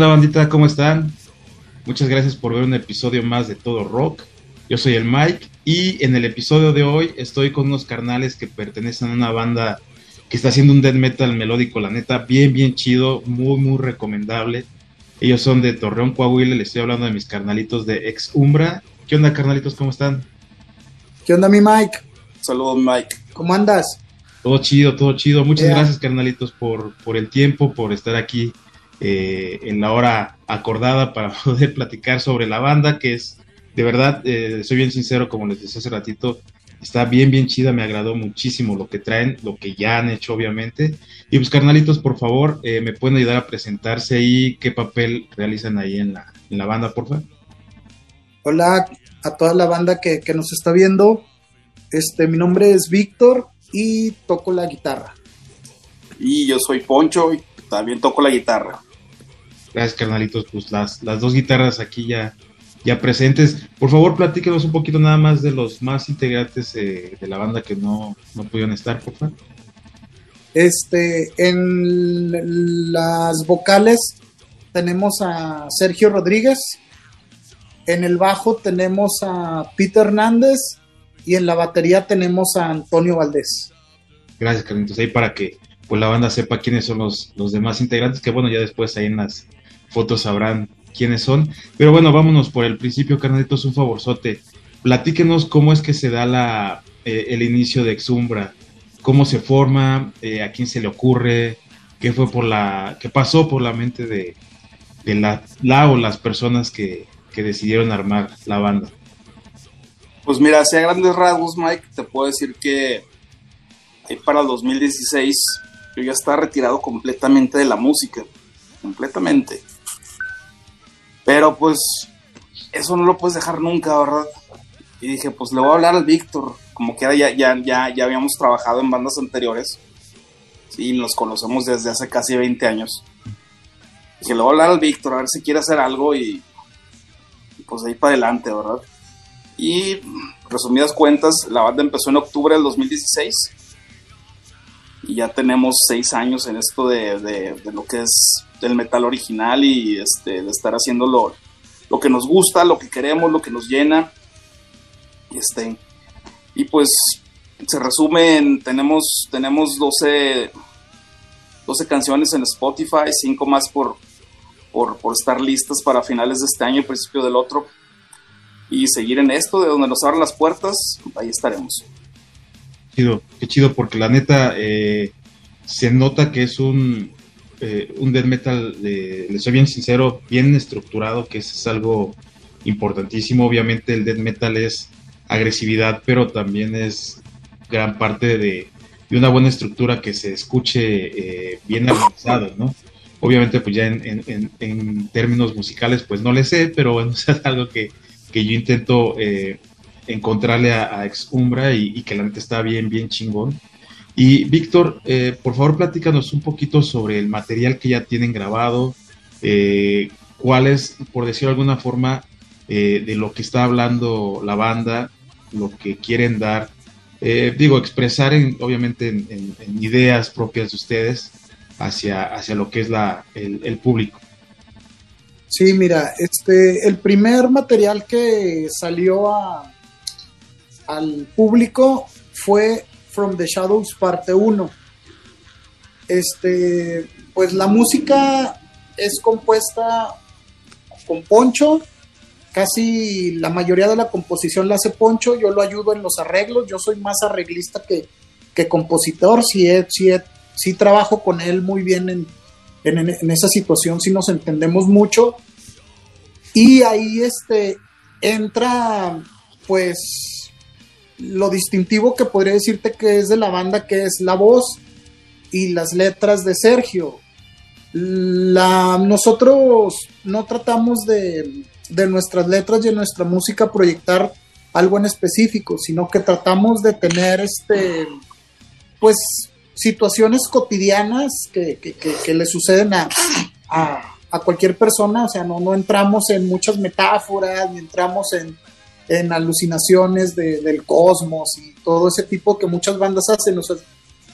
¿Qué onda, bandita? ¿Cómo están? Muchas gracias por ver un episodio más de Todo Rock. Yo soy el Mike y en el episodio de hoy estoy con unos carnales que pertenecen a una banda que está haciendo un death metal melódico, la neta, bien, bien chido, muy, muy recomendable. Ellos son de Torreón, Coahuila, les estoy hablando de mis carnalitos de Ex Umbra. ¿Qué onda, carnalitos? ¿Cómo están? ¿Qué onda, mi Mike? Saludos, Mike. ¿Cómo andas? Todo chido, todo chido. Muchas gracias, carnalitos, por, por el tiempo, por estar aquí eh, en la hora acordada para poder platicar sobre la banda, que es, de verdad, eh, soy bien sincero, como les decía hace ratito, Está bien, bien chida, me agradó muchísimo lo que traen, lo que ya han hecho, obviamente. Y pues, carnalitos, por favor, eh, ¿me pueden ayudar a presentarse ahí? ¿Qué papel realizan ahí en la, en la banda, por favor? Hola a toda la banda que, que nos está viendo. Este, mi nombre es Víctor y toco la guitarra. Y yo soy Poncho y también toco la guitarra. Gracias, carnalitos. Pues las, las dos guitarras aquí ya, ya presentes. Por favor, platíquenos un poquito nada más de los más integrantes eh, de la banda que no, no pudieron estar, por favor. Este, en las vocales tenemos a Sergio Rodríguez, en el bajo tenemos a Peter Hernández y en la batería tenemos a Antonio Valdés. Gracias, Carlitos. Ahí para que pues, la banda sepa quiénes son los, los demás integrantes, que bueno, ya después ahí en las fotos sabrán quiénes son. Pero bueno, vámonos por el principio, carnalitos, un favorzote. Platíquenos cómo es que se da la, eh, el inicio de Exumbra, cómo se forma, eh, a quién se le ocurre, qué fue por la, qué pasó por la mente de, la, o las personas que, decidieron armar la banda. Pues mira, hacia grandes rasgos, Mike, te puedo decir que para el 2016 yo ya estaba retirado completamente de la música, completamente. Pero pues eso no lo puedes dejar nunca, ¿verdad? Y dije, pues le voy a hablar al Víctor, como que ya, ya, ya, ya habíamos trabajado en bandas anteriores, sí, nos conocemos desde hace casi 20 años. Dije, le voy a hablar al Víctor, a ver si quiere hacer algo y, y pues ahí para adelante, ¿verdad? Y resumidas cuentas, la banda empezó en octubre del 2016 y ya tenemos seis años en esto de, de, de lo que es el metal original y este, de estar haciendo lo, lo, que nos gusta, lo que queremos, lo que nos llena. Este, y pues se resume en, tenemos, tenemos 12, 12 canciones en Spotify, 5 más por, por, por estar listas para finales de este año y principio del otro. Y seguir en esto, de donde nos abran las puertas, ahí estaremos. Chido, qué chido, porque la neta eh, se nota que es un, eh, un death metal, eh, le soy bien sincero, bien estructurado, que es algo importantísimo. Obviamente el death metal es agresividad, pero también es gran parte de, una buena estructura que se escuche eh, bien armonizado, ¿no? Obviamente, pues ya en, en, en, términos musicales, pues no le sé, pero bueno, es algo que, que yo intento eh, encontrarle a, a Ex Umbra y, y, que la neta está bien, bien chingón. Y Víctor, eh, por favor, platícanos un poquito sobre el material que ya tienen grabado, eh, cuál es, por decirlo de alguna forma, eh, de lo que está hablando la banda, lo que quieren dar, digo, expresar en, obviamente en, en, en, ideas propias de ustedes hacia, hacia lo que es la, el, el, público. Sí, mira, este, el primer material que salió a, al público fue From the Shadows parte 1. Este, pues la música es compuesta con Poncho, casi la mayoría de la composición la hace Poncho, yo lo ayudo en los arreglos, yo soy más arreglista que, compositor, sí, sí, sí, trabajo con él muy bien en, en, en, esa situación, sí nos entendemos mucho. Y ahí este, entra pues lo distintivo que podría decirte que es de la banda, que es la voz y las letras de Sergio. La, nosotros no tratamos de, de nuestras letras y de nuestra música proyectar algo en específico, sino que tratamos de tener este, pues, situaciones cotidianas que, que, le suceden a, a, a, cualquier persona, o sea, no, no entramos en muchas metáforas, ni entramos en, en alucinaciones de, del cosmos y todo ese tipo que muchas bandas hacen.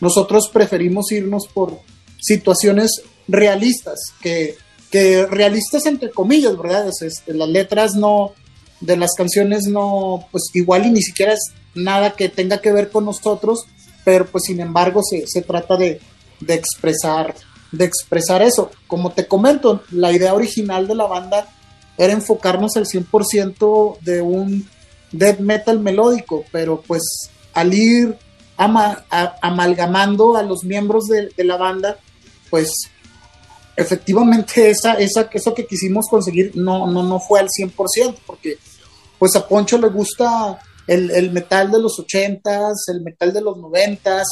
Nosotros preferimos irnos por situaciones realistas que, que realistas entre comillas, ¿verdad? Este, las letras no, de las canciones no, pues igual y ni siquiera es nada que tenga que ver con nosotros, pero pues sin embargo se, se trata de, de, expresar, de expresar eso. Como te comento, la idea original de la banda era enfocarnos al 100% de un death metal melódico, pero pues al ir amalgamando a los miembros de, la banda, pues efectivamente esa, esa, eso que quisimos conseguir no, no, no fue al 100%, porque pues a Poncho le gusta el, el metal de los 80s, el metal de los 90s,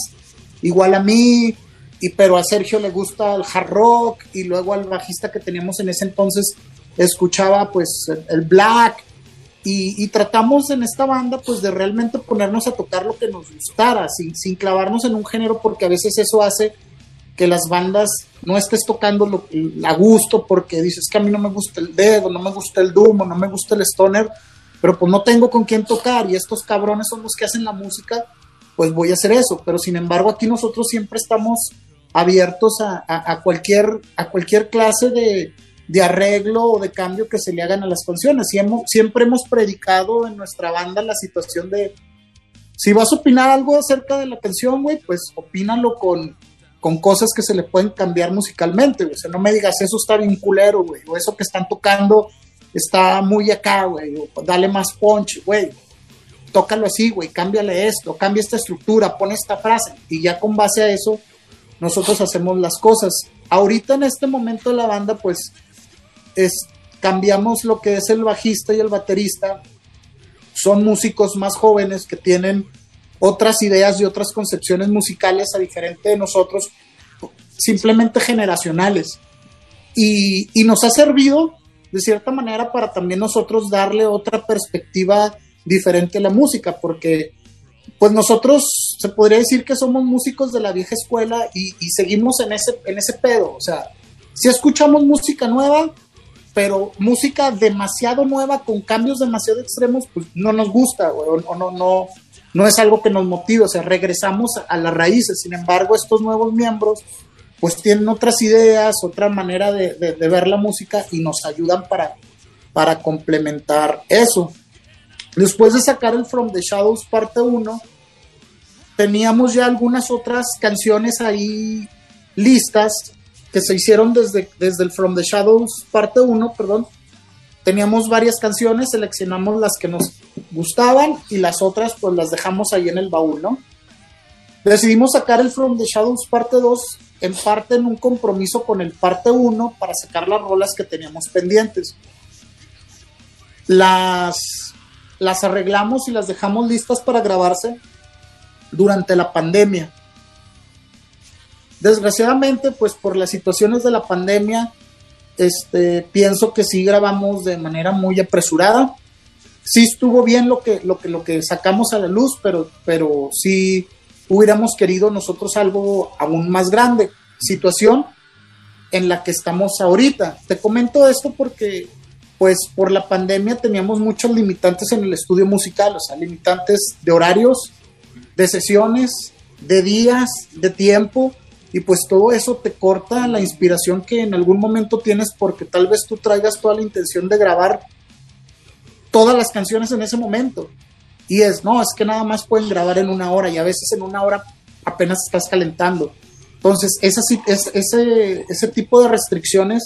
igual a mí, y, pero a Sergio le gusta el hard rock, y luego al bajista que teníamos en ese entonces escuchaba pues el, black, y, y, tratamos en esta banda pues de realmente ponernos a tocar lo que nos gustara, sin, sin clavarnos en un género, porque a veces eso hace que las bandas no estés tocando lo, a gusto porque dices que a mí no me gusta el dedo, no me gusta el doom, no me gusta el stoner, pero pues no tengo con quién tocar y estos cabrones son los que hacen la música, pues voy a hacer eso. Pero sin embargo aquí nosotros siempre estamos abiertos a, a, cualquier, a cualquier clase de, de, arreglo o de cambio que se le hagan a las canciones. Siempre hemos predicado en nuestra banda la situación de, si vas a opinar algo acerca de la canción, güey, pues opínalo con con cosas que se le pueden cambiar musicalmente, güey. O sea, no me digas, eso está bien culero, güey, o eso que están tocando está muy acá, güey, o dale más punch, güey. Tócalo así, güey, cámbiale esto, cambia esta estructura, pon esta frase, y ya con base a eso, nosotros hacemos las cosas. Ahorita en este momento la banda, pues, es, cambiamos lo que es el bajista y el baterista. Son músicos más jóvenes que tienen otras ideas y otras concepciones musicales a diferente de nosotros, simplemente generacionales. Y, nos ha servido de cierta manera para también nosotros darle otra perspectiva diferente a la música, porque pues nosotros se podría decir que somos músicos de la vieja escuela y, y seguimos en ese, en ese pedo, o sea, si escuchamos música nueva, pero música demasiado nueva con cambios demasiado extremos, pues no nos gusta, o, no, no, no es algo que nos motive, o sea, regresamos a las raíces. Sin embargo, estos nuevos miembros pues tienen otras ideas, otra manera de, ver la música y nos ayudan para, para complementar eso. Después de sacar el From the Shadows parte 1, teníamos ya algunas otras canciones ahí listas que se hicieron desde, desde el From the Shadows parte 1, perdón, teníamos varias canciones, seleccionamos las que nos gustaban y las otras pues las dejamos ahí en el baúl, ¿no? Decidimos sacar el From the Shadows parte 2 en parte en un compromiso con el parte 1 para sacar las rolas que teníamos pendientes. Las, las arreglamos y las dejamos listas para grabarse durante la pandemia. Desgraciadamente, pues por las situaciones de la pandemia, este, pienso que sí grabamos de manera muy apresurada. Sí estuvo bien lo que, lo que, lo que sacamos a la luz, pero, pero sí hubiéramos querido nosotros algo aún más grande. Situación en la que estamos ahorita. Te comento esto porque, pues, por la pandemia teníamos muchos limitantes en el estudio musical, o sea, limitantes de horarios, de sesiones, de días, de tiempo y pues todo eso te corta la inspiración que en algún momento tienes porque tal vez tú traigas toda la intención de grabar todas las canciones en ese momento. Y es, no, es que nada más pueden grabar en una hora y a veces en una hora apenas estás calentando. Entonces, ese, ese, ese tipo de restricciones,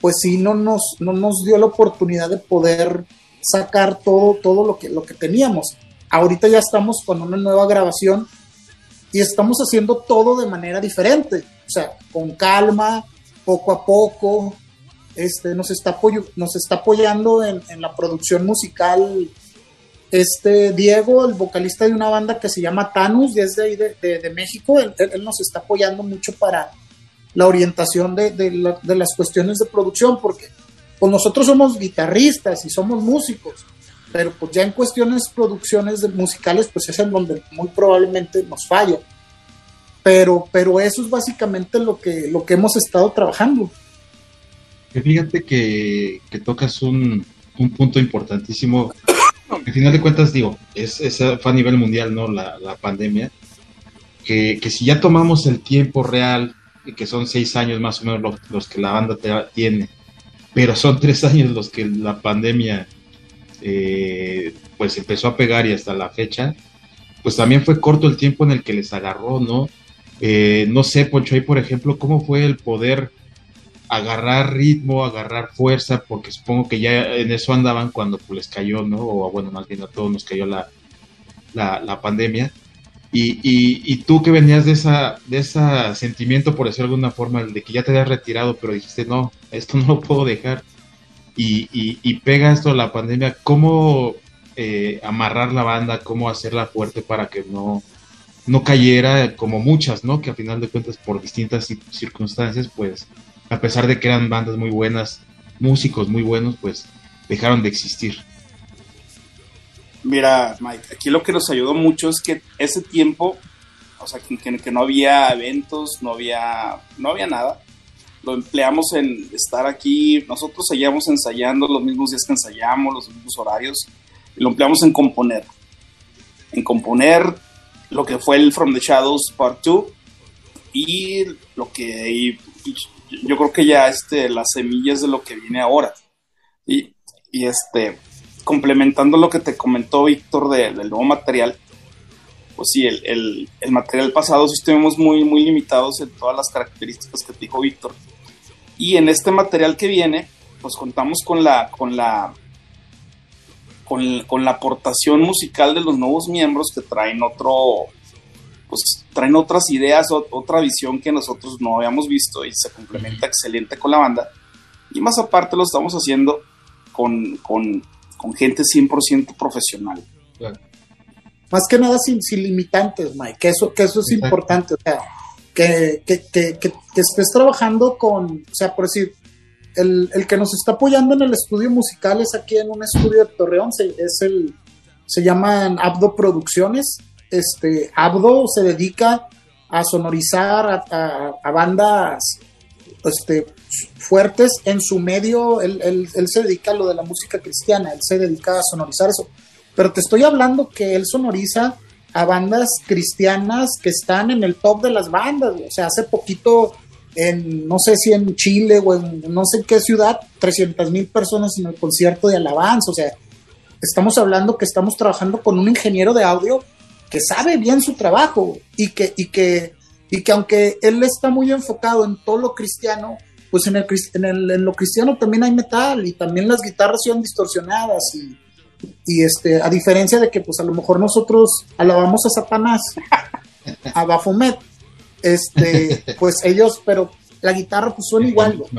pues sí, no nos, no nos dio la oportunidad de poder sacar todo, todo lo, que, lo que teníamos. Ahorita ya estamos con una nueva grabación y estamos haciendo todo de manera diferente, o sea, con calma, poco a poco. Este, nos, está nos está apoyando en, la producción musical este Diego, el vocalista de una banda que se llama Tanus, desde ahí de, México, él, nos está apoyando mucho para la orientación de, de, las cuestiones de producción, porque pues nosotros somos guitarristas y somos músicos, pero pues ya en cuestiones producciones musicales pues es en donde muy probablemente nos falla. Pero, pero eso es básicamente lo que, lo que hemos estado trabajando. Fíjate que, que tocas un, un, punto importantísimo. Al final de cuentas, digo, es, fue a nivel mundial, ¿no? La, la pandemia. Que, que, si ya tomamos el tiempo real, que son seis años más o menos los, los que la banda tiene, pero son tres años los que la pandemia eh, pues empezó a pegar y hasta la fecha, pues también fue corto el tiempo en el que les agarró, ¿no? Eh, no sé, Poncho, ahí por ejemplo, ¿cómo fue el poder agarrar ritmo, agarrar fuerza? Porque supongo que ya en eso andaban cuando pues, les cayó, ¿no? O bueno, más bien a todos nos cayó la, la, pandemia. Y, y, tú que venías de esa de ese sentimiento, por decirlo de alguna forma, de que ya te habías retirado, pero dijiste, no, esto no lo puedo dejar. Y, y, pega esto la pandemia, ¿cómo eh, amarrar la banda, cómo hacerla fuerte para que no, no cayera como muchas, ¿no? Que a final de cuentas por distintas circunstancias, pues a pesar de que eran bandas muy buenas, músicos muy buenos, pues dejaron de existir. Mira, Mike, aquí lo que nos ayudó mucho es que ese tiempo, o sea, que, que, no había eventos, no había, no había nada, lo empleamos en estar aquí, nosotros seguíamos ensayando los mismos días que ensayamos, los mismos horarios, y lo empleamos en componer. En componer lo que fue el From the Shadows Part 2 y lo que yo creo que ya este, las semillas de lo que viene ahora. Y, y este, complementando lo que te comentó Víctor del nuevo material, pues sí, el, el, material pasado sí estuvimos muy, muy limitados en todas las características que te dijo Víctor. Y en este material que viene, pues contamos con la, con la con, la aportación musical de los nuevos miembros que traen otro, pues traen otras ideas, otra visión que nosotros no habíamos visto y se complementa excelente con la banda. Y más aparte lo estamos haciendo con, con, con gente 100% profesional. Más que nada sin, sin, limitantes, Mike, que eso, que eso es importante, o sea, que, que, que, estés trabajando con, o sea, por decir, el, el, que nos está apoyando en el estudio musical es aquí en un estudio de Torreón, se, es el, se llaman Abdo Producciones. Este, Abdo se dedica a sonorizar a, bandas este, fuertes en su medio. Él, él, él, se dedica a lo de la música cristiana, él se dedica a sonorizar eso. Pero te estoy hablando que él sonoriza a bandas cristianas que están en el top de las bandas. O sea, hace poquito en, no sé si en Chile o en no sé qué ciudad, 300 mil personas en el concierto de alabanza. O sea, estamos hablando que estamos trabajando con un ingeniero de audio que sabe bien su trabajo y que, y que, y que aunque él está muy enfocado en todo lo cristiano, pues en, el, en, el, en lo cristiano también hay metal y también las guitarras son distorsionadas y, y este, a diferencia de que pues a lo mejor nosotros alabamos a Satanás, a Bafomet, este, pues ellos, pero la guitarra pues suena igual.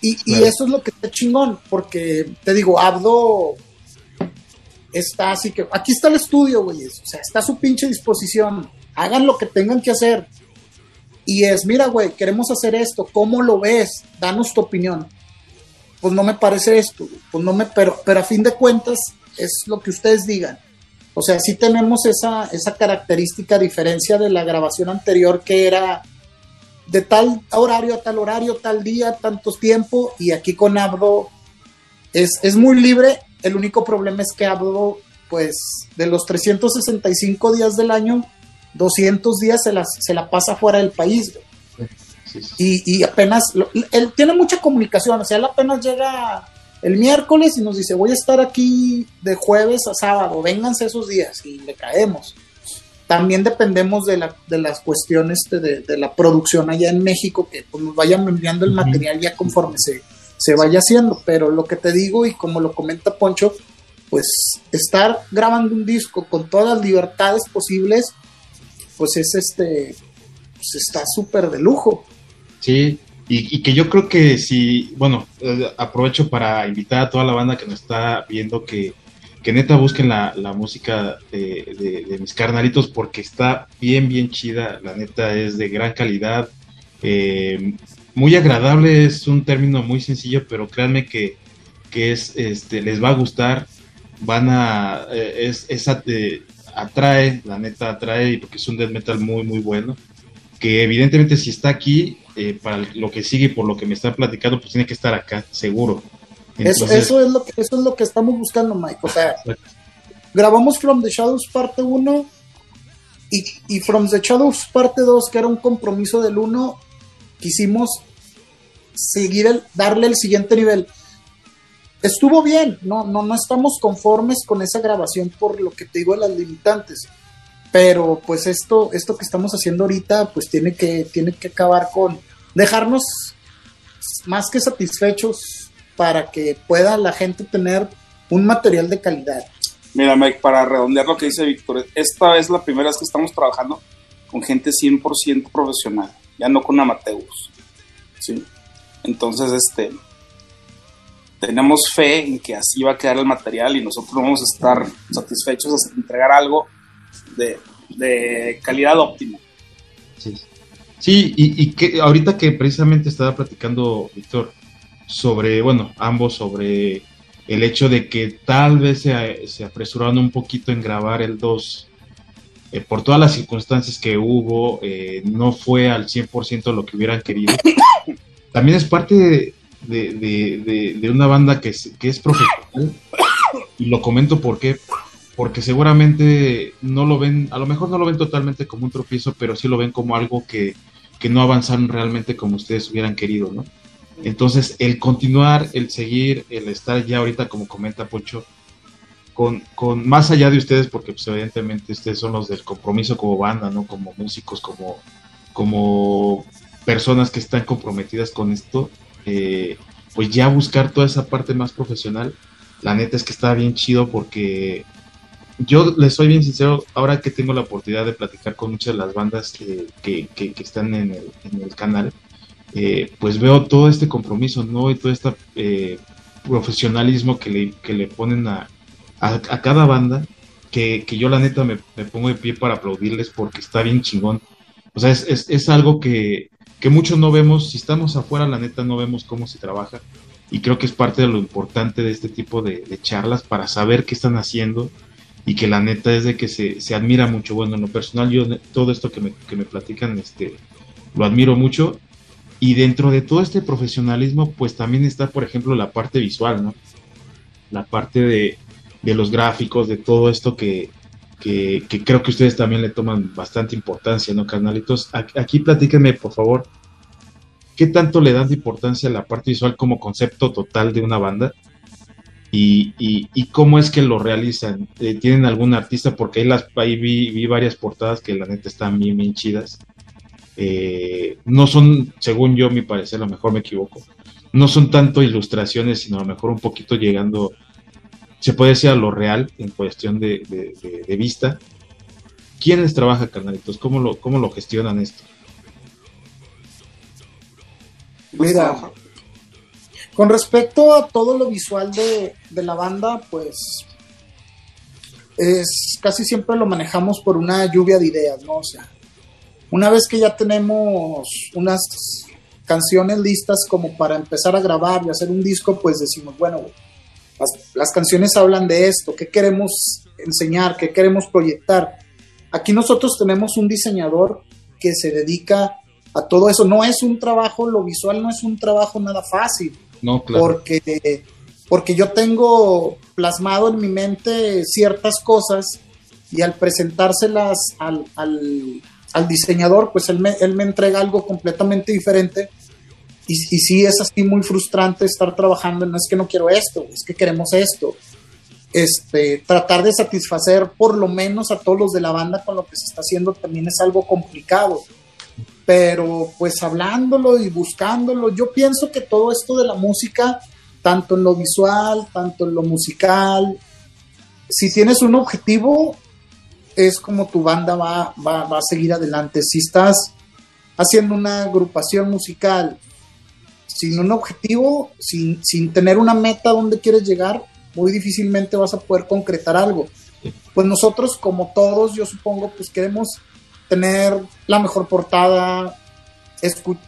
Y, y, eso es lo que está chingón, porque te digo, Abdo está así que, aquí está el estudio, güey, o sea, está a su pinche disposición, hagan lo que tengan que hacer. Y es, mira, güey, queremos hacer esto, ¿cómo lo ves? Danos tu opinión. Pues no me parece esto, pues no me, pero, pero a fin de cuentas es lo que ustedes digan. O sea, sí tenemos esa, esa característica, diferencia de la grabación anterior, que era de tal horario a tal horario, tal día, tantos tiempo, y aquí con Abdo es, es muy libre. El único problema es que Abdo, pues, de los 365 días del año, 200 días se, las, se la pasa fuera del país. Y, y, apenas, él tiene mucha comunicación, o sea, él apenas llega el miércoles y nos dice, voy a estar aquí de jueves a sábado, vénganse esos días y le caemos. También dependemos de, la, de las cuestiones de, de, la producción allá en México, que pues, nos vayan enviando el material ya conforme se, se vaya haciendo. Pero lo que te digo y como lo comenta Poncho, pues estar grabando un disco con todas las libertades posibles, pues es este, pues está súper de lujo. Sí, y, que yo creo que si, bueno, eh, aprovecho para invitar a toda la banda que nos está viendo que, que neta busquen la, la música de, de, mis carnalitos porque está bien, bien chida, la neta es de gran calidad, eh, muy agradable, es un término muy sencillo, pero créanme que, que es, este, les va a gustar, van a, eh, es, es atrae, la neta atrae, porque es un death metal muy, muy bueno, que evidentemente si está aquí, eh, para lo que sigue y por lo que me está platicando, pues tiene que estar acá, seguro. eso, es lo que, eso es lo que estamos buscando, Mike. O sea, grabamos From the Shadows parte 1 y, y, From the Shadows parte 2, que era un compromiso del 1, quisimos seguir el, darle el siguiente nivel. Estuvo bien, no, no, no estamos conformes con esa grabación por lo que te digo de las limitantes. Pero pues esto, esto que estamos haciendo ahorita, pues tiene que, tiene que acabar con dejarnos más que satisfechos para que pueda la gente tener un material de calidad. Mira, Mike, para redondear lo que dice Víctor, esta es la primera vez que estamos trabajando con gente 100% profesional, ya no con amateurs. ¿sí? Entonces, este, tenemos fe en que así va a quedar el material y nosotros vamos a estar satisfechos hasta entregar algo de, calidad óptima. Sí, sí y, y, que ahorita que precisamente estaba platicando Víctor sobre, bueno, ambos sobre el hecho de que tal vez se, se apresuraron un poquito en grabar el 2 eh, por todas las circunstancias que hubo, eh, no fue al 100% lo que hubieran querido. También es parte de, de, de, de una banda que es, que es profesional, y lo comento porque, porque seguramente no lo ven, a lo mejor no lo ven totalmente como un tropiezo, pero sí lo ven como algo que, que no avanzaron realmente como ustedes hubieran querido, ¿no? Entonces, el continuar, el seguir, el estar ya ahorita, como comenta Pocho, con, con más allá de ustedes, porque pues, evidentemente ustedes son los del compromiso como banda, ¿no? Como músicos, como, como personas que están comprometidas con esto, eh, pues ya buscar toda esa parte más profesional, la neta es que está bien chido porque yo les soy bien sincero, ahora que tengo la oportunidad de platicar con muchas de las bandas que, que, están en el, canal, eh, pues veo todo este compromiso, ¿no? Y todo este eh, profesionalismo que le, que le ponen a, a, cada banda, que, yo la neta me, me, pongo de pie para aplaudirles porque está bien chingón. O sea, es, es, algo que, que, muchos no vemos, si estamos afuera, la neta no vemos cómo se trabaja. Y creo que es parte de lo importante de este tipo de charlas para saber qué están haciendo y que la neta es de que se, se admira mucho. Bueno, en lo personal, yo todo esto que me, que me platican, este, lo admiro mucho y dentro de todo este profesionalismo, pues también está, por ejemplo, la parte visual, ¿no? La parte de, de los gráficos, de todo esto que, que, que, creo que ustedes también le toman bastante importancia, ¿no, carnalitos? Aquí platíquenme, por favor, ¿qué tanto le dan de importancia a la parte visual como concepto total de una banda? Y, y, y cómo es que lo realizan. Eh, ¿Tienen algún artista? Porque ahí, las, ahí vi, vi, varias portadas que la neta están bien, bien chidas. Eh, no son, según yo, mi parecer, a lo mejor me equivoco, no son tanto ilustraciones, sino a lo mejor un poquito llegando, se puede decir a lo real en cuestión de, vista. ¿Quiénes trabajan, carnalitos? ¿Cómo lo, ¿Cómo lo gestionan esto? Mira, con respecto a todo lo visual de, la banda, pues es casi siempre lo manejamos por una lluvia de ideas, ¿no? O sea, una vez que ya tenemos unas canciones listas como para empezar a grabar y hacer un disco, pues decimos, bueno, las, las, canciones hablan de esto, qué queremos enseñar, qué queremos proyectar. Aquí nosotros tenemos un diseñador que se dedica a todo eso. No es un trabajo, lo visual no es un trabajo nada fácil. No, claro. Porque, porque yo tengo plasmado en mi mente ciertas cosas y al presentárselas al, al al diseñador, pues él me, él me entrega algo completamente diferente. Y, y sí es así muy frustrante estar trabajando, no es que no quiero esto, es que queremos esto. Este, tratar de satisfacer por lo menos a todos los de la banda con lo que se está haciendo también es algo complicado. Pero pues hablándolo y buscándolo, yo pienso que todo esto de la música, tanto en lo visual, tanto en lo musical, si tienes un objetivo, es como tu banda va, va, va, a seguir adelante. Si estás haciendo una agrupación musical sin un objetivo, sin, sin tener una meta donde quieres llegar, muy difícilmente vas a poder concretar algo. Pues nosotros, como todos, yo supongo, pues queremos tener la mejor portada,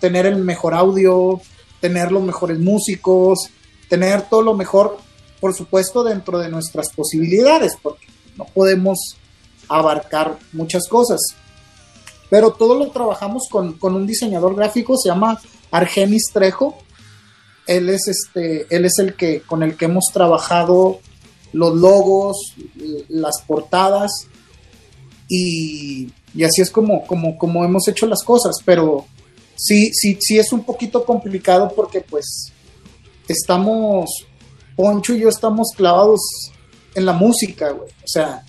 tener el mejor audio, tener los mejores músicos, tener todo lo mejor, por supuesto, dentro de nuestras posibilidades, porque no podemos abarcar muchas cosas. Pero todo lo trabajamos con, con, un diseñador gráfico, se llama Argenis Trejo. Él es, este, él es el que, con el que hemos trabajado los logos, las portadas, y, y así es como, como, como hemos hecho las cosas. Pero sí, sí, sí es un poquito complicado porque pues estamos, Poncho y yo estamos clavados en la música, güey. O sea,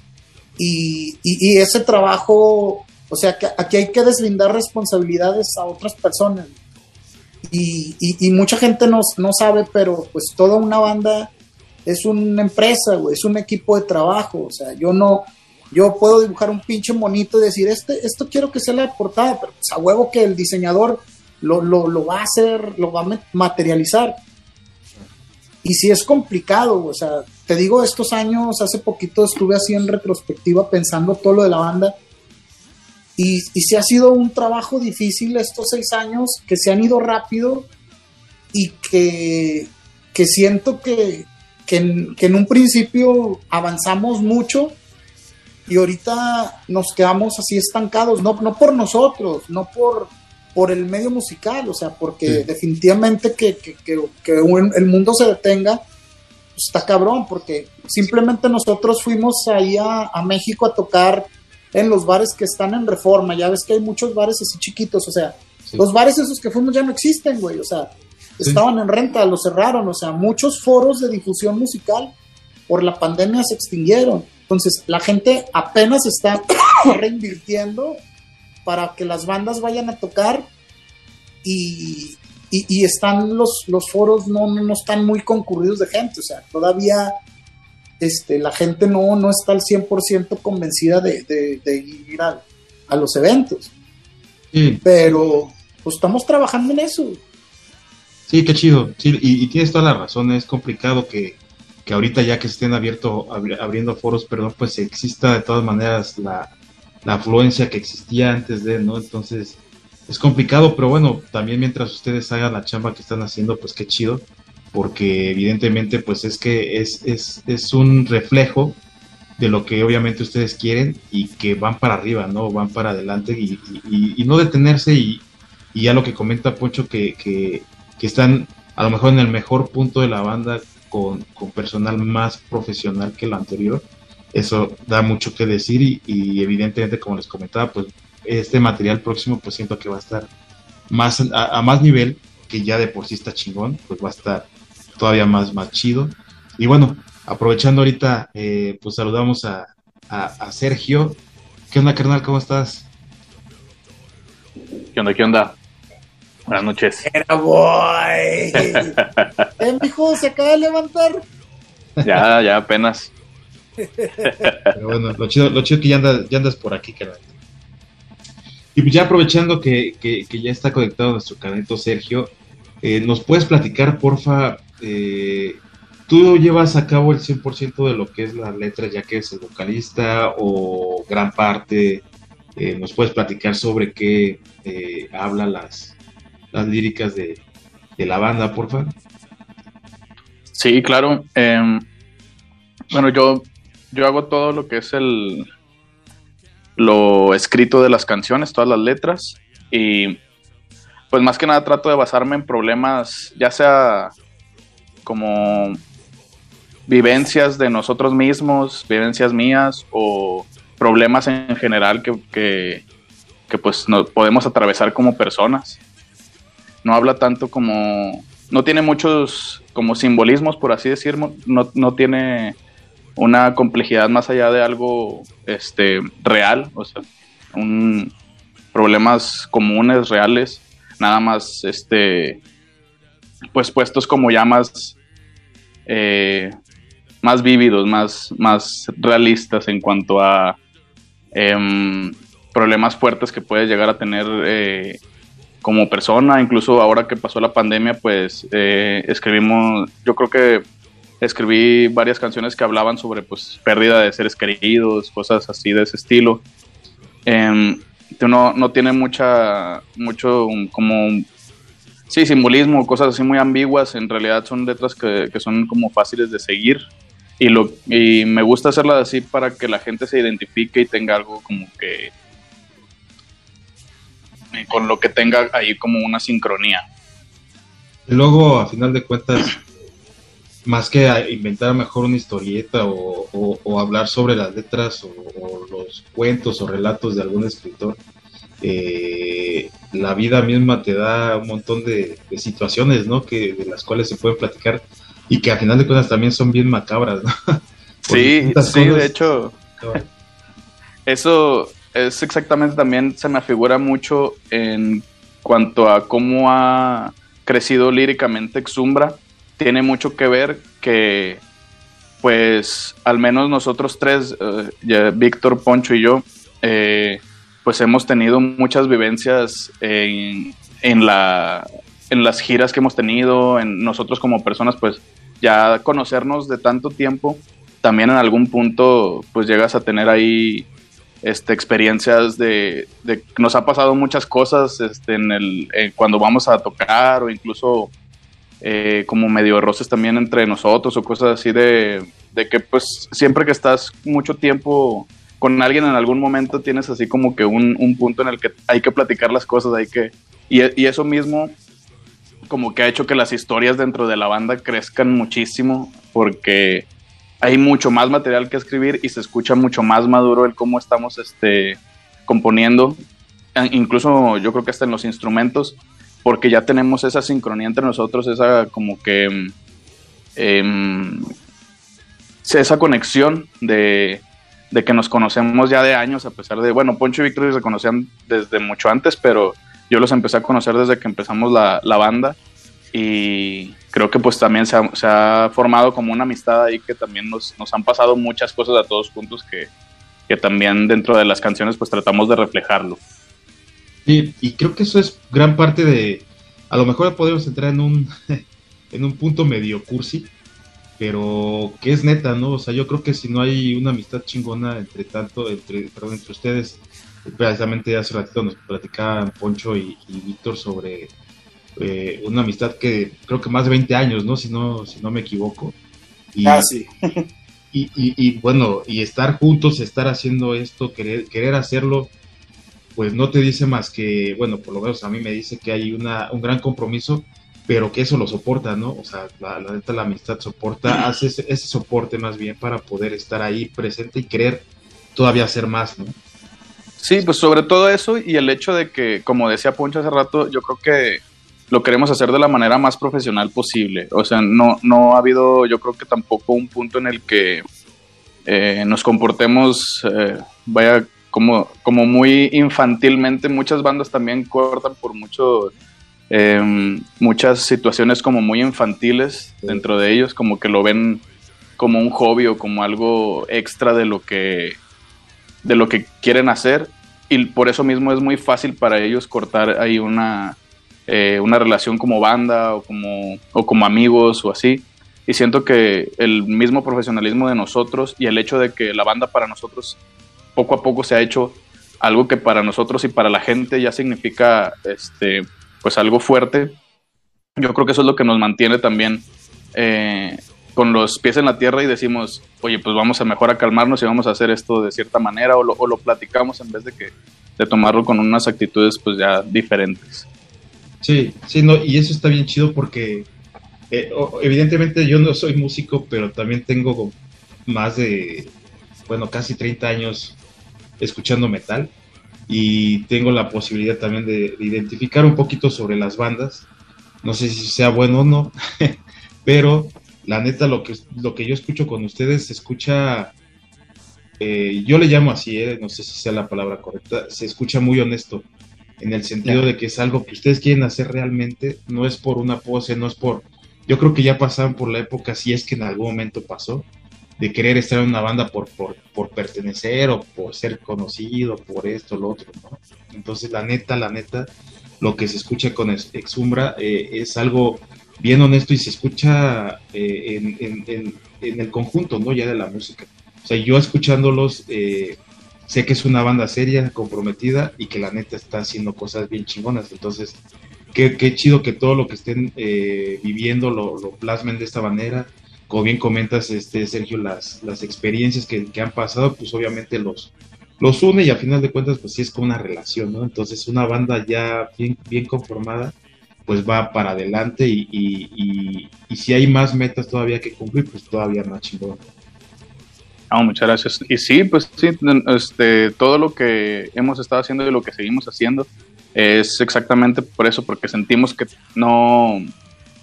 y, y, ese trabajo, o sea, que aquí hay que deslindar responsabilidades a otras personas. Y, y, mucha gente no, no, sabe, pero pues toda una banda es una empresa, güey, es un equipo de trabajo. O sea, yo no, yo puedo dibujar un pinche monito y decir, este, esto quiero que sea la portada, pero pues a huevo que el diseñador lo, lo, va a hacer, lo va a materializar. Y si es complicado, o sea, te digo, estos años, hace poquito estuve así en retrospectiva pensando todo lo de la banda. Y, y si ha sido un trabajo difícil estos seis años, que se han ido rápido y que, que siento que, que, en, un principio avanzamos mucho y ahorita nos quedamos así estancados, no, no por nosotros, no por, por el medio musical, o sea, porque definitivamente que, el mundo se detenga pues, está cabrón, porque simplemente nosotros fuimos ahí a, México a tocar en los bares que están en reforma, ya ves que hay muchos bares así chiquitos, o sea, los bares esos que fuimos ya no existen, güey, o sea, estaban en renta, los cerraron, o sea, muchos foros de difusión musical por la pandemia se extinguieron. Entonces, la gente apenas está reinvirtiendo para que las bandas vayan a tocar y, están los, los foros no, no, están muy concurridos de gente, o sea, todavía este, la gente no, no está al 100% convencida de, ir a, los eventos. Pero pues estamos trabajando en eso. Sí, qué chido. Sí, y, tienes toda la razón, es complicado que, que ahorita ya que se estén abierto, abriendo foros, perdón, pues exista de todas maneras la, la afluencia que existía antes de, ¿no? Entonces, es complicado, pero bueno, también mientras ustedes hagan la chamba que están haciendo, pues qué chido, porque evidentemente, pues es que es, es, es un reflejo de lo que obviamente ustedes quieren y que van para arriba, ¿no? Van para adelante y, y, no detenerse y, y, ya lo que comenta Poncho, que, que, que, están a lo mejor en el mejor punto de la banda con, con personal más profesional que lo anterior eso da mucho que decir y, evidentemente, como les comentaba, pues este material próximo pues siento que va a estar más a, más nivel, que ya de por sí está chingón, pues va a estar todavía más, más chido. Y bueno, aprovechando ahorita, eh, pues saludamos a, a, Sergio. ¿Qué onda, carnal? ¿Cómo estás? ¿Qué onda? ¿Qué onda? Buenas noches. Era boy. ¿Eh, mijo? ¿Se acaba de levantar? Ya, ya apenas. Pero bueno, lo chido, lo chido que ya andas, ya andas por aquí, carnal. Y pues ya aprovechando que, ya está conectado nuestro canalito Sergio, eh, ¿nos puedes platicar, porfa? Eh, ¿Tú llevas a cabo el 100% de lo que es la letra, ya que es el vocalista, o gran parte? Eh, ¿Nos puedes platicar sobre qué habla las, las líricas de, de la banda, porfa? Sí, claro. Em, bueno, yo yo hago todo lo que es el lo escrito de las canciones, todas las letras y pues más que nada trato de basarme en problemas, ya sea como vivencias de nosotros mismos, vivencias mías o problemas en general que, que, pues no, podemos atravesar como personas. No habla tanto como, no tiene muchos como simbolismos, por así decirlo, no, no tiene una complejidad más allá de algo este, real, o sea, un, problemas comunes, reales, nada más, este, pues puestos como ya más, eh, más vívidos, más, más realistas en cuanto a em, problemas fuertes que puedes llegar a tener eh, como persona, incluso ahora que pasó la pandemia, pues eh, escribimos, yo creo que escribí varias canciones que hablaban sobre pues pérdida de seres queridos, cosas así de ese estilo. Eh, no, no, tiene mucha, mucho como, sí, simbolismo, cosas así muy ambiguas, en realidad son letras que, que son como fáciles de seguir y, lo, y me gusta hacerlas así para que la gente se identifique y tenga algo como que con lo que tenga ahí como una sincronía. Y luego, a final de cuentas, más que inventar mejor una historieta o, hablar sobre las letras o, los cuentos o relatos de algún escritor, eh, la vida misma te da un montón de, situaciones, ¿no? Que, de las cuales se pueden platicar y que a final de cuentas también son bien macabras, ¿no? sí, sí, de hecho, eso es exactamente también se me afigura mucho en cuanto a cómo ha crecido líricamente Exumbra. Tiene mucho que ver que, pues, al menos nosotros tres, eh, Víctor, Poncho y yo, eh, pues hemos tenido muchas vivencias en, en, la, en las giras que hemos tenido, en nosotros como personas, pues ya conocernos de tanto tiempo, también en algún punto pues llegas a tener ahí este, experiencias de, de nos ha pasado muchas cosas este, en el, cuando vamos a tocar o incluso eh, como medio roces también entre nosotros o cosas así de, de que pues siempre que estás mucho tiempo con alguien en algún momento tienes así como que un, un punto en el que hay que platicar las cosas, hay que... Y, eso mismo como que ha hecho que las historias dentro de la banda crezcan muchísimo porque hay mucho más material que escribir y se escucha mucho más maduro el cómo estamos este, componiendo, e incluso yo creo que hasta en los instrumentos, porque ya tenemos esa sincronía entre nosotros, esa como que... Eh, esa conexión de, de que nos conocemos ya de años, a pesar de, bueno, Poncho y Víctor se conocían desde mucho antes, pero yo los empecé a conocer desde que empezamos la, la banda y creo que pues también se ha, formado como una amistad ahí que también nos, nos han pasado muchas cosas a todos juntos que, que, también dentro de las canciones pues tratamos de reflejarlo. Sí, y creo que eso es gran parte de, a lo mejor podemos entrar en un, en un punto medio cursi, pero que es neta, ¿no? O sea, yo creo que si no hay una amistad chingona entre tanto, entre, perdón, entre ustedes, precisamente hace ratito nos platicaban Poncho y, Víctor sobre eh, una amistad que creo que más de 20 años, ¿no? Si no, si no me equivoco. Y, ah, sí. y, y, bueno, y estar juntos, estar haciendo esto, querer, querer hacerlo, pues no te dice más que, bueno, por lo menos a mí me dice que hay una, un gran compromiso pero que eso lo soporta, ¿no? O sea, la, neta, la amistad soporta, hace ese, soporte más bien para poder estar ahí presente y querer todavía hacer más, ¿no? Sí, pues sobre todo eso y el hecho de que, como decía Poncho hace rato, yo creo que lo queremos hacer de la manera más profesional posible. O sea, no, no ha habido, yo creo que tampoco un punto en el que eh, nos comportemos, eh, vaya, como, como muy infantilmente. Muchas bandas también cortan por mucho Em, muchas situaciones como muy infantiles dentro de ellos, como que lo ven como un hobby o como algo extra de lo que de lo que quieren hacer y por eso mismo es muy fácil para ellos cortar ahí una, eh, una relación como banda o como, o como amigos o así. Y siento que el mismo profesionalismo de nosotros y el hecho de que la banda para nosotros poco a poco se ha hecho algo que para nosotros y para la gente ya significa este, pues algo fuerte. Yo creo que eso es lo que nos mantiene también eh, con los pies en la tierra y decimos, oye, pues vamos a mejor a calmarnos y vamos a hacer esto de cierta manera o lo, o lo platicamos en vez de que de tomarlo con unas actitudes pues ya diferentes. Sí, sí, no, y eso está bien chido porque eh, evidentemente yo no soy músico, pero también tengo más de, bueno, casi 30 años escuchando metal y tengo la posibilidad también de, identificar un poquito sobre las bandas. No sé si sea bueno o no, pero la neta lo que, lo que yo escucho con ustedes se escucha, eh, yo le llamo así, eh, no sé si sea la palabra correcta, se escucha muy honesto, en el sentido de que es algo que ustedes quieren hacer realmente, no es por una pose, no es por... Yo creo que ya pasaron por la época, si es que en algún momento pasó, de querer estar en una banda por, por, pertenecer o por ser conocido, por esto, lo otro, ¿no? Entonces, la neta, la neta, lo que se escucha con Exumbra eh, es algo bien honesto y se escucha eh, en, el conjunto, ¿no? Ya de la música. O sea, yo escuchándolos, eh, sé que es una banda seria, comprometida y que la neta está haciendo cosas bien chingonas. Entonces, qué, chido que todo lo que estén viviendo lo, lo plasmen de esta manera como bien comentas, este, Sergio, las, las experiencias que, han pasado, pues obviamente los, los une y a final de cuentas, pues sí es como una relación, ¿no? Entonces, una banda ya bien, bien conformada, pues va para adelante y, y, y, si hay más metas todavía que cumplir, pues todavía más chingón. Ah, muchas gracias. Y sí, pues sí, este, todo lo que hemos estado haciendo y lo que seguimos haciendo es exactamente por eso, porque sentimos que no,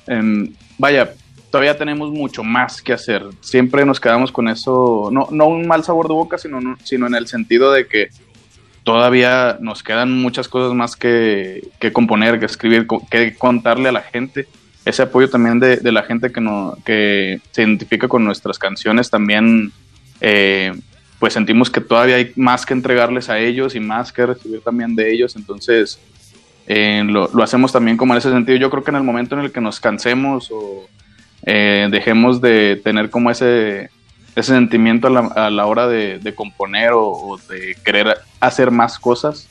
em, vaya, todavía tenemos mucho más que hacer. Siempre nos quedamos con eso, no, no un mal sabor de boca, sino, sino en el sentido de que todavía nos quedan muchas cosas más que, que componer, que escribir, que contarle a la gente. Ese apoyo también de, de la gente que, no, que se identifica con nuestras canciones también, eh, pues sentimos que todavía hay más que entregarles a ellos y más que recibir también de ellos. Entonces, eh, lo, lo, hacemos también como en ese sentido. Yo creo que en el momento en el que nos cansemos o eh, dejemos de tener como ese ese sentimiento a la, a la hora de, de componer o, o, de querer hacer más cosas,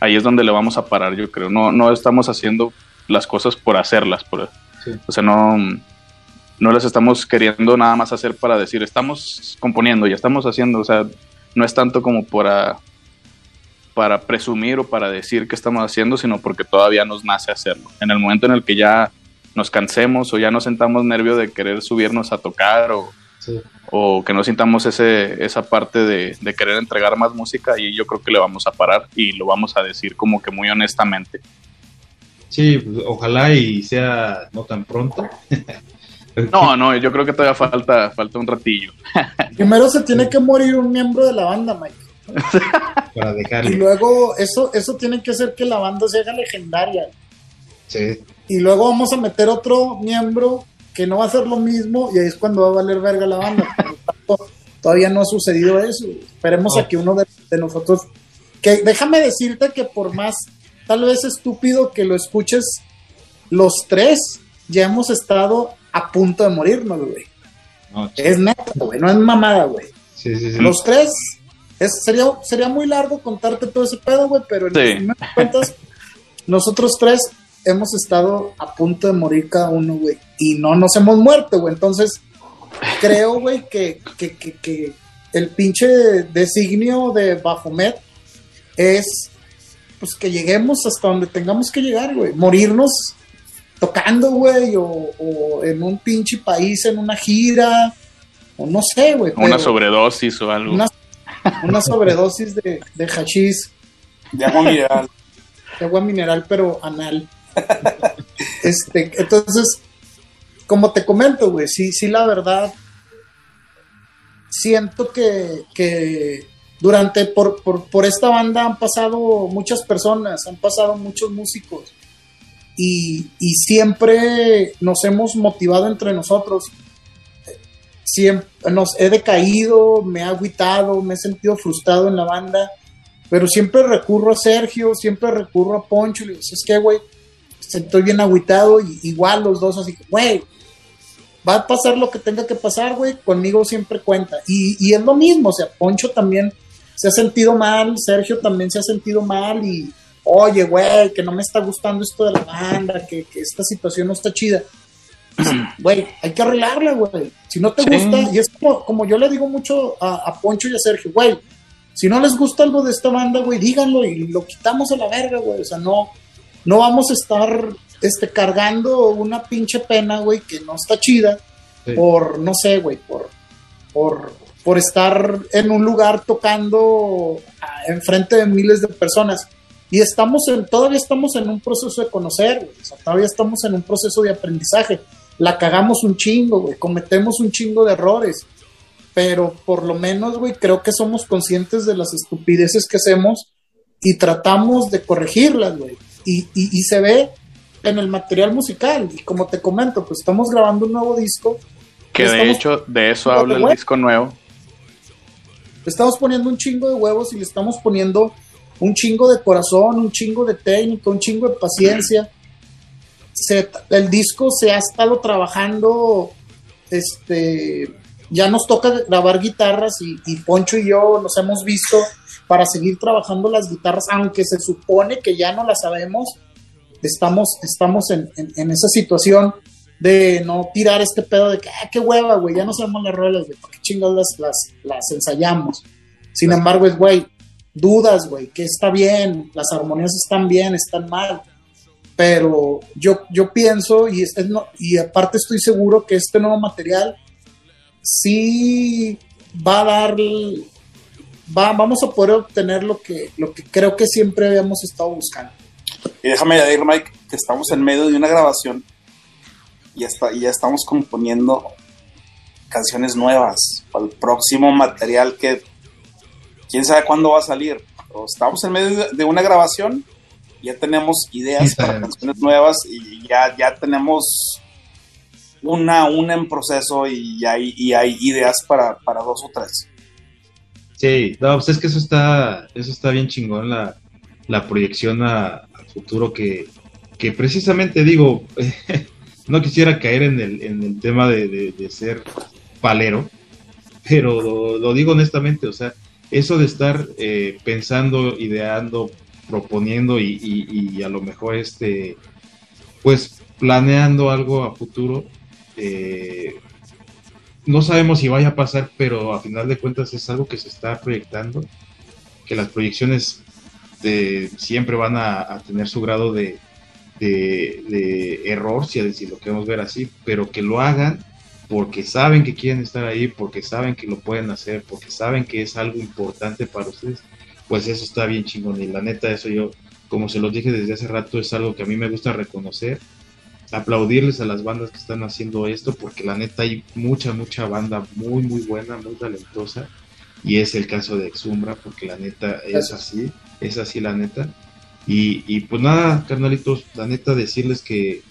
ahí es donde le vamos a parar, yo creo. No, no estamos haciendo las cosas por hacerlas, por, sí. o sea, no, no las estamos queriendo nada más hacer para decir, estamos componiendo, ya estamos haciendo, o sea, no es tanto como para, para presumir o para decir que estamos haciendo, sino porque todavía nos nace hacerlo. En el momento en el que ya nos cansemos o ya nos sentamos nervio de querer subirnos a tocar o Sí. o que no sintamos ese, esa parte de, de, querer entregar más música y yo creo que le vamos a parar y lo vamos a decir como que muy honestamente. Sí, pues, ojalá y sea no tan pronto. no, no, yo creo que todavía falta, falta un ratillo. Primero se tiene que morir un miembro de la banda, Mike. Para dejarlo. Y luego eso, eso tiene que hacer que la banda se haga legendaria. Sí. Y luego vamos a meter otro miembro que no va a ser lo mismo y ahí es cuando va a valer verga la banda. Tanto, todavía no ha sucedido eso. Esperemos oh. a que uno de, de, nosotros, que déjame decirte que por más tal vez estúpido que lo escuches, los tres ya hemos estado a punto de morirnos, güey. No, es neta, güey, no es mamada, güey. Sí, sí, sí. Los tres, es, sería, sería muy largo contarte todo ese pedo, güey, pero en sí. cuentas, nosotros tres hemos estado a punto de morir cada uno, güey, y no nos hemos muerto, güey. Entonces, creo, güey, que, que, que, que, el pinche designio de Bafomet es, pues, que lleguemos hasta donde tengamos que llegar, güey. Morirnos tocando, güey, o, o, en un pinche país, en una gira, o no sé, güey. Una sobredosis o algo. Una, una sobredosis de, de hachís. De agua mineral. De agua mineral, pero anal este, entonces, como te comento, güey, sí, sí, la verdad, siento que, que durante, por, por, por, esta banda han pasado muchas personas, han pasado muchos músicos y, y siempre nos hemos motivado entre nosotros. Siempre nos he decaído, me he agüitado, me he sentido frustrado en la banda, pero siempre recurro a Sergio, siempre recurro a Poncho y le digo, es que, güey, estoy bien agüitado y igual los dos así, güey, va a pasar lo que tenga que pasar, güey, conmigo siempre cuenta. Y, y, es lo mismo, o sea, Poncho también se ha sentido mal, Sergio también se ha sentido mal y, oye, güey, que no me está gustando esto de la banda, que, que esta situación no está chida. Güey, hay que arreglarla, güey. Si no te sí. gusta, y es como, como, yo le digo mucho a, a Poncho y a Sergio, güey, si no les gusta algo de esta banda, güey, díganlo y lo quitamos a la verga, güey. O sea, no, no vamos a estar este, cargando una pinche pena, güey, que no está chida, sí. por, no sé, güey, por, por, por estar en un lugar tocando enfrente de miles de personas. Y estamos en, todavía estamos en un proceso de conocer, güey, o sea, todavía estamos en un proceso de aprendizaje. La cagamos un chingo, güey, cometemos un chingo de errores, pero por lo menos, güey, creo que somos conscientes de las estupideces que hacemos y tratamos de corregirlas, güey y, y, y, se ve en el material musical. Y como te comento, pues estamos grabando un nuevo disco. Que de hecho, de eso habla el disco nuevo. Le estamos poniendo un chingo de huevos y le estamos poniendo un chingo de corazón, un chingo de técnica, un chingo de paciencia. Se, el disco se ha estado trabajando, este, ya nos toca grabar guitarras y, y Poncho y yo nos hemos visto para seguir trabajando las guitarras, aunque se supone que ya no las sabemos, estamos, estamos en, en, en esa situación de no tirar este pedo de que, ah, qué hueva, güey, ya no sabemos las rolas, güey, ¿para qué chingados las, las, las ensayamos? Sin embargo, es, güey, dudas, güey, que está bien, las armonías están bien, están mal, pero yo, yo pienso, y, es, no, y aparte estoy seguro que este nuevo material sí va a dar va, vamos a poder obtener lo que, lo que creo que siempre habíamos estado buscando. Y déjame añadir, Mike, que estamos en medio de una grabación y ya, está, y ya estamos componiendo canciones nuevas para el próximo material que quién sabe cuándo va a salir. Estamos en medio de una grabación, ya tenemos ideas para canciones nuevas y ya, ya tenemos una, una en proceso y hay, y hay ideas para, para dos o tres. Sí, no, pues es que eso está, eso está bien chingón, la, la proyección a, futuro que, que precisamente digo, no quisiera caer en el, en el tema de, ser palero, pero lo, digo honestamente, o sea, eso de estar eh, pensando, ideando, proponiendo y, a lo mejor este, pues planeando algo a futuro, eh, no sabemos si vaya a pasar, pero a final de cuentas es algo que se está proyectando, que las proyecciones de, siempre van a, tener su grado de, de, error, si, si lo queremos ver así, pero que lo hagan porque saben que quieren estar ahí, porque saben que lo pueden hacer, porque saben que es algo importante para ustedes, pues eso está bien chingón. Y la neta, eso yo, como se los dije desde hace rato, es algo que a mí me gusta reconocer aplaudirles a las bandas que están haciendo esto, porque la neta hay mucha, mucha banda muy, muy buena, muy talentosa, y es el caso de Exumbra, porque la neta es así, es así la neta. Y, y pues nada, carnalitos, la neta decirles que,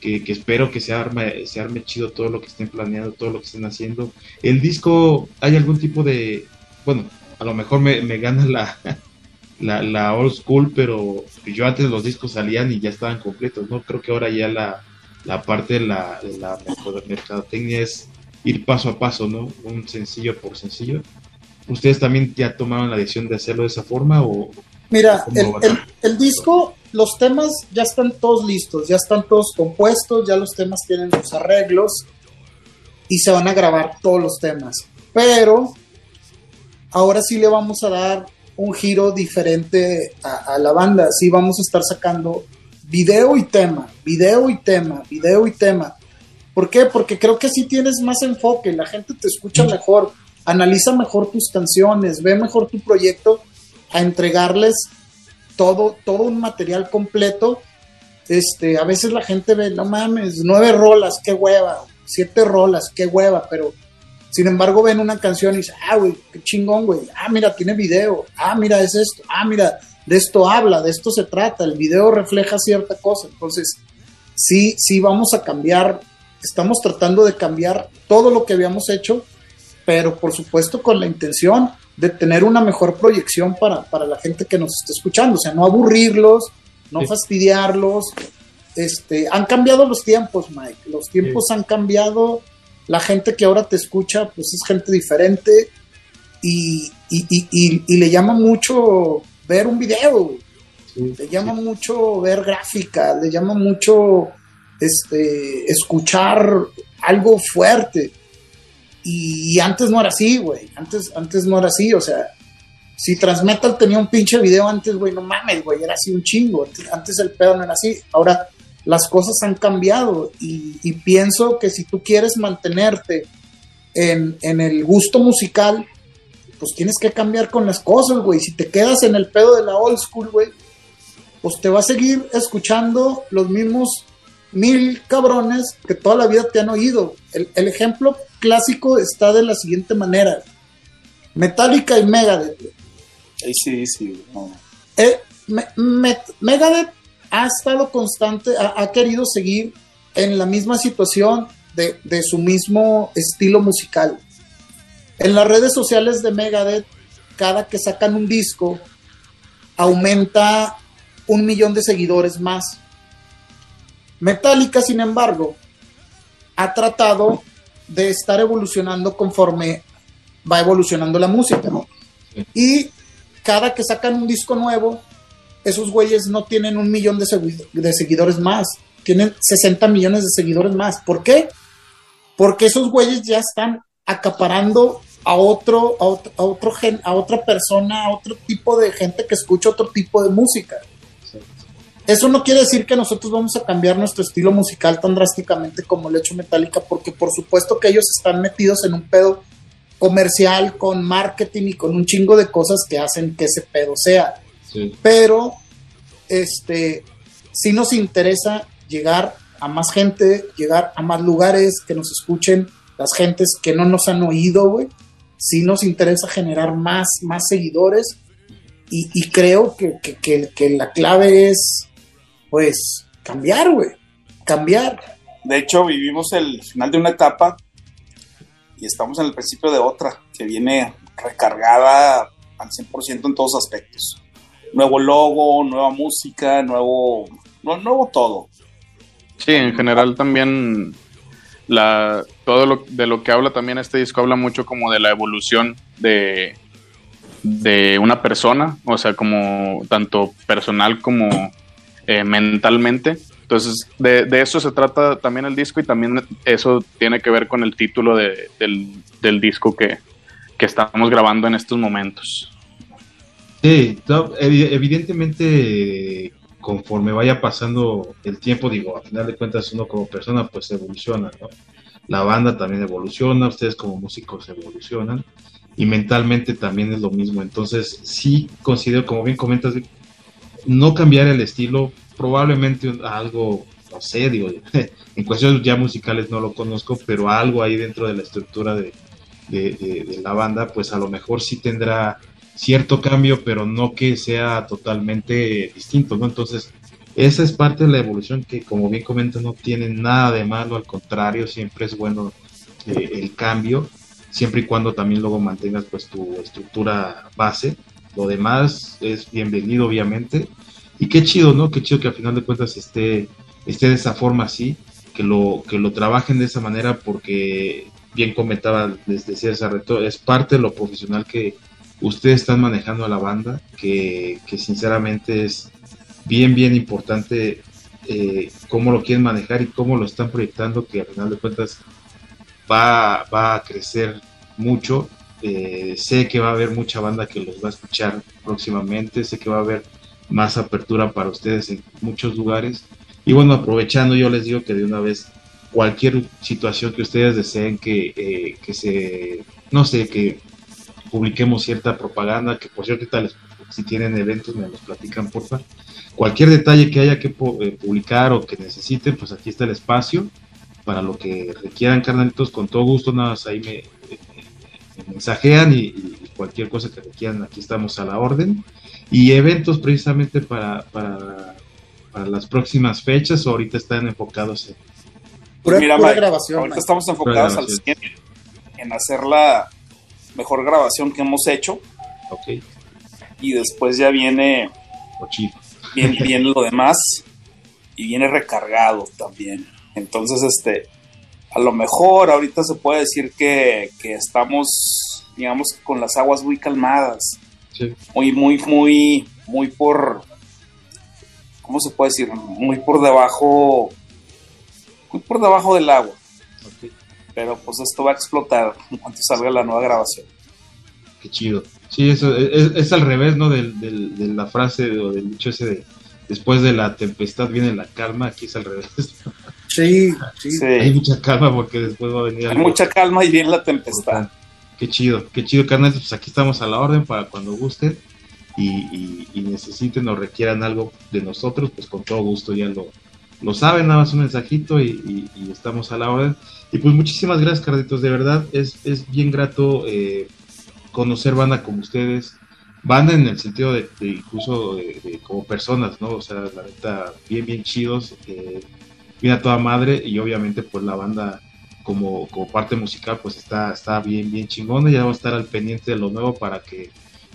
que, espero que se arme, se arme chido todo lo que estén planeando, todo lo que estén haciendo. El disco, ¿hay algún tipo de, bueno, a lo mejor me, me gana la, la, la old school, pero yo antes los discos salían y ya estaban completos, ¿no? Creo que ahora ya la, la parte de la, de la mercadotecnia es ir paso a paso, ¿no? Un sencillo por sencillo. ¿Ustedes también ya tomaron la decisión de hacerlo de esa forma o...? Mira, el, el, disco, los temas ya están todos listos, ya están todos compuestos, ya los temas tienen sus arreglos y se van a grabar todos los temas. Pero ahora sí le vamos a dar un giro diferente a, a la banda. Sí vamos a estar sacando video y tema, video y tema, video y tema. ¿Por qué? Porque creo que así tienes más enfoque, la gente te escucha mejor, analiza mejor tus canciones, ve mejor tu proyecto a entregarles todo, todo un material completo. Este, a veces la gente ve, no mames, nueve rolas, qué hueva, siete rolas, qué hueva, pero sin embargo ven una canción y dicen, ah, güey, qué chingón, güey, ah, mira, tiene video, ah, mira, es esto, ah, mira, de esto habla, de esto se trata, el video refleja cierta cosa. Entonces, sí, sí vamos a cambiar, estamos tratando de cambiar todo lo que habíamos hecho, pero por supuesto con la intención de tener una mejor proyección para, la gente que nos está escuchando, o sea, no aburrirlos, no fastidiarlos. Este, han cambiado los tiempos, Mike, los tiempos han cambiado, la gente que ahora te escucha, pues es gente diferente. Y, y le llama mucho ver un video, le llama mucho ver gráfica, le llama mucho este, escuchar algo fuerte. Y, antes no era así, güey. Antes, antes no era así, o sea, si Transmetal tenía un pinche video antes, güey, no mames, güey, era así un chingo. Antes, el pedo no era así. Ahora las cosas han cambiado y, pienso que si tú quieres mantenerte en, en, el gusto musical, pues tienes que cambiar con las cosas, güey. Si te quedas en el pedo de la old school, güey, pues te va a seguir escuchando los mismos mil cabrones que toda la vida te han oído. El, ejemplo clásico está de la siguiente manera. Metallica y Megadeth. Ahí sí, sí. Eh, Megadeth ha estado constante, ha, querido seguir en la misma situación de, de su mismo estilo musical en las redes sociales de Megadeth, cada que sacan un disco, aumenta un millón de seguidores más. Metallica, sin embargo, ha tratado de estar evolucionando conforme va evolucionando la música, Y cada que sacan un disco nuevo, esos güeyes no tienen un millón de, de, seguidores más, tienen 60 millones de seguidores más. ¿Por qué? Porque esos güeyes ya están acaparando a otro, a otro, a otro gen, a otra persona, a otro tipo de gente que escucha otro tipo de música. Eso no quiere decir que nosotros vamos a cambiar nuestro estilo musical tan drásticamente como el hecho Metallica, porque por supuesto que ellos están metidos en un pedo comercial, con marketing y con un chingo de cosas que hacen que ese pedo sea. Pero, este, sí nos interesa llegar a más gente, llegar a más lugares, que nos escuchen las gentes que no nos han oído, güey. Sí nos interesa generar más, más seguidores y, creo que, que, la clave es, pues, cambiar, güey, cambiar. De hecho, vivimos el final de una etapa y estamos en el principio de otra, que viene recargada al 100% en todos aspectos. Nuevo logo, nueva música, nuevo, nuevo todo. Sí, en general también la, todo lo, de lo que habla también este disco habla mucho como de la evolución de, de una persona, o sea, como tanto personal como eh, mentalmente. Entonces, de, eso se trata también el disco y también eso tiene que ver con el título de, del, disco que, que estamos grabando en estos momentos. Sí, evidentemente conforme vaya pasando el tiempo, digo, a final de cuentas uno como persona pues evoluciona, ¿no? La banda también evoluciona, ustedes como músicos evolucionan y mentalmente también es lo mismo. Entonces sí considero, como bien comentas, no cambiar el estilo, probablemente algo, no sé, digo, en cuestiones ya musicales no lo conozco, pero algo ahí dentro de la estructura de, de la banda, pues a lo mejor sí tendrá cierto cambio, pero no que sea totalmente distinto, ¿no? Entonces, esa es parte de la evolución que, como bien comenta, no tiene nada de malo, al contrario, siempre es bueno eh, el cambio, siempre y cuando también luego mantengas pues tu estructura base. Lo demás es bienvenido, obviamente. Y qué chido, ¿no? Qué chido que al final de cuentas esté, esté de esa forma así, que lo, que lo trabajen de esa manera, porque bien comentaba desde cierto Reto, es parte de lo profesional que, ustedes están manejando a la banda, que, sinceramente es bien, bien importante eh, cómo lo quieren manejar y cómo lo están proyectando, que al final de cuentas va, va a crecer mucho. Eh, sé que va a haber mucha banda que los va a escuchar próximamente, sé que va a haber más apertura para ustedes en muchos lugares. Y bueno, aprovechando, yo les digo que de una vez cualquier situación que ustedes deseen que, eh, que se, no sé, que publiquemos cierta propaganda, que por cierto, si tienen eventos me los platican, porfa. Cualquier detalle que haya que eh, publicar o que necesiten, pues aquí está el espacio para lo que requieran, carnalitos, con todo gusto, nada más ahí me, mensajean y, cualquier cosa que requieran, aquí estamos a la orden. Y eventos precisamente para, para, las próximas fechas, o ahorita están enfocados en... Mira, grabación, ahorita estamos enfocados al en hacer la, mejor grabación que hemos hecho. Ok. Y después ya viene, viene, viene lo demás y viene recargado también. Entonces, este, a lo mejor ahorita se puede decir que, que estamos, digamos, con las aguas muy calmadas. Sí. Muy, muy, muy, muy por, ¿cómo se puede decir? Muy por debajo, muy por debajo del agua pero pues esto va a explotar en cuanto salga la nueva grabación. Qué chido. Sí, eso es, al revés, ¿no? De, la frase o del dicho ese de después de la tempestad viene la calma, aquí es al revés. Sí, sí. Hay mucha calma porque después va a venir. Hay mucha calma y viene la tempestad. Qué chido, qué chido, carnal. Pues aquí estamos a la orden para cuando gusten y, necesiten o requieran algo de nosotros, pues con todo gusto ya lo, lo saben, nada más un mensajito y, estamos a la orden. Y pues muchísimas gracias, Carditos, de verdad es, es bien grato eh, conocer banda como ustedes, banda en el sentido de, incluso como personas, ¿no? O sea, la neta, bien, bien chidos, eh, bien a toda madre y obviamente pues la banda como, como parte musical pues está, está bien, bien chingona, ya vamos a estar al pendiente de lo nuevo para que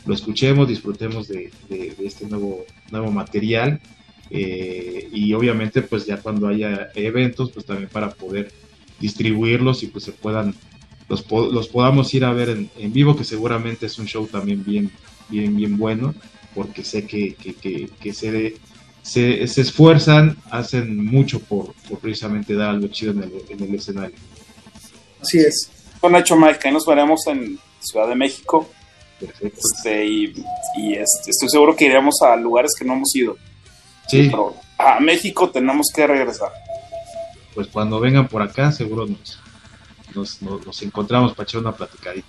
lo escuchemos, disfrutemos de, de este nuevo, nuevo material. Eh, y obviamente pues ya cuando haya eventos pues también para poder distribuirlos y pues se puedan los, los podamos ir a ver en, vivo que seguramente es un show también bien bien bien bueno porque sé que, que, se, se, esfuerzan hacen mucho por, precisamente dar algo chido en el, escenario así es con hecho Mike nos veremos en Ciudad de México Perfecto. Este, y, este, estoy seguro que iremos a lugares que no hemos ido Sí. a México tenemos que regresar. Pues cuando vengan por acá, seguro nos, nos, encontramos para echar una platicadita.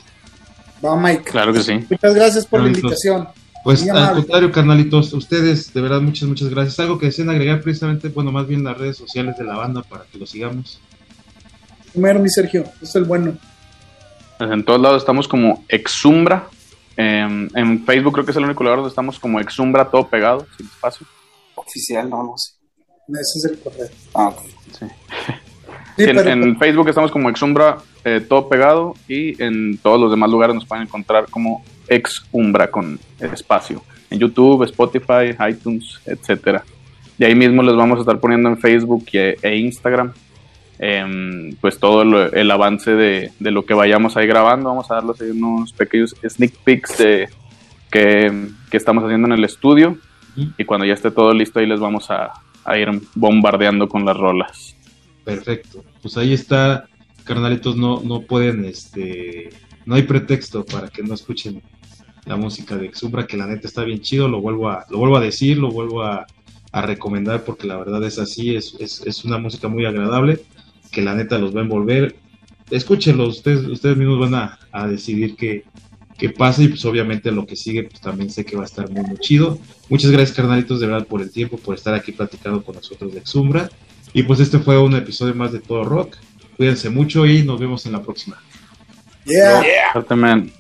Va, Mike. Claro que sí. Muchas gracias por la invitación. Pues al contrario, carnalitos, ustedes, de verdad, muchas, muchas gracias. Algo que deseen agregar precisamente, bueno, más bien las redes sociales de la banda para que lo sigamos. Primero, mi Sergio, es el bueno. Pues en todos lados estamos como Exumbra. en Facebook creo que es el único lugar donde estamos como Exumbra, todo pegado, sin espacio. Oficial, no, no sé. Ese es el correo. Ah, ok. Sí. en, Facebook estamos como Exumbra, eh, todo pegado, y en todos los demás lugares nos pueden encontrar como Exumbra con espacio. En YouTube, Spotify, iTunes, etcétera. Y ahí mismo les vamos a estar poniendo en Facebook e, e Instagram Em, pues todo el avance de, lo que vayamos ahí grabando. Vamos a darles unos pequeños sneak peeks de que, estamos haciendo en el estudio. Y cuando ya esté todo listo, ahí les vamos a, ir bombardeando con las rolas. Perfecto. Pues ahí está, carnalitos, no, no pueden, este, no hay pretexto para que no escuchen la música de Exumbra, que la neta está bien chido, lo vuelvo a, lo vuelvo a decir, lo vuelvo a, recomendar porque la verdad es así, es, es, es una música muy agradable que la neta los va a envolver. Escúchenlos, ustedes, ustedes mismos van a, decidir qué, qué, pasa y pues obviamente lo que sigue pues también sé que va a estar muy, muy chido. Muchas gracias carnalitos de verdad por el tiempo, por estar aquí platicando con nosotros de Exumbra. Y pues este fue un episodio más de Todo Rock. Cuídense mucho y nos vemos en la próxima. Yeah. yeah.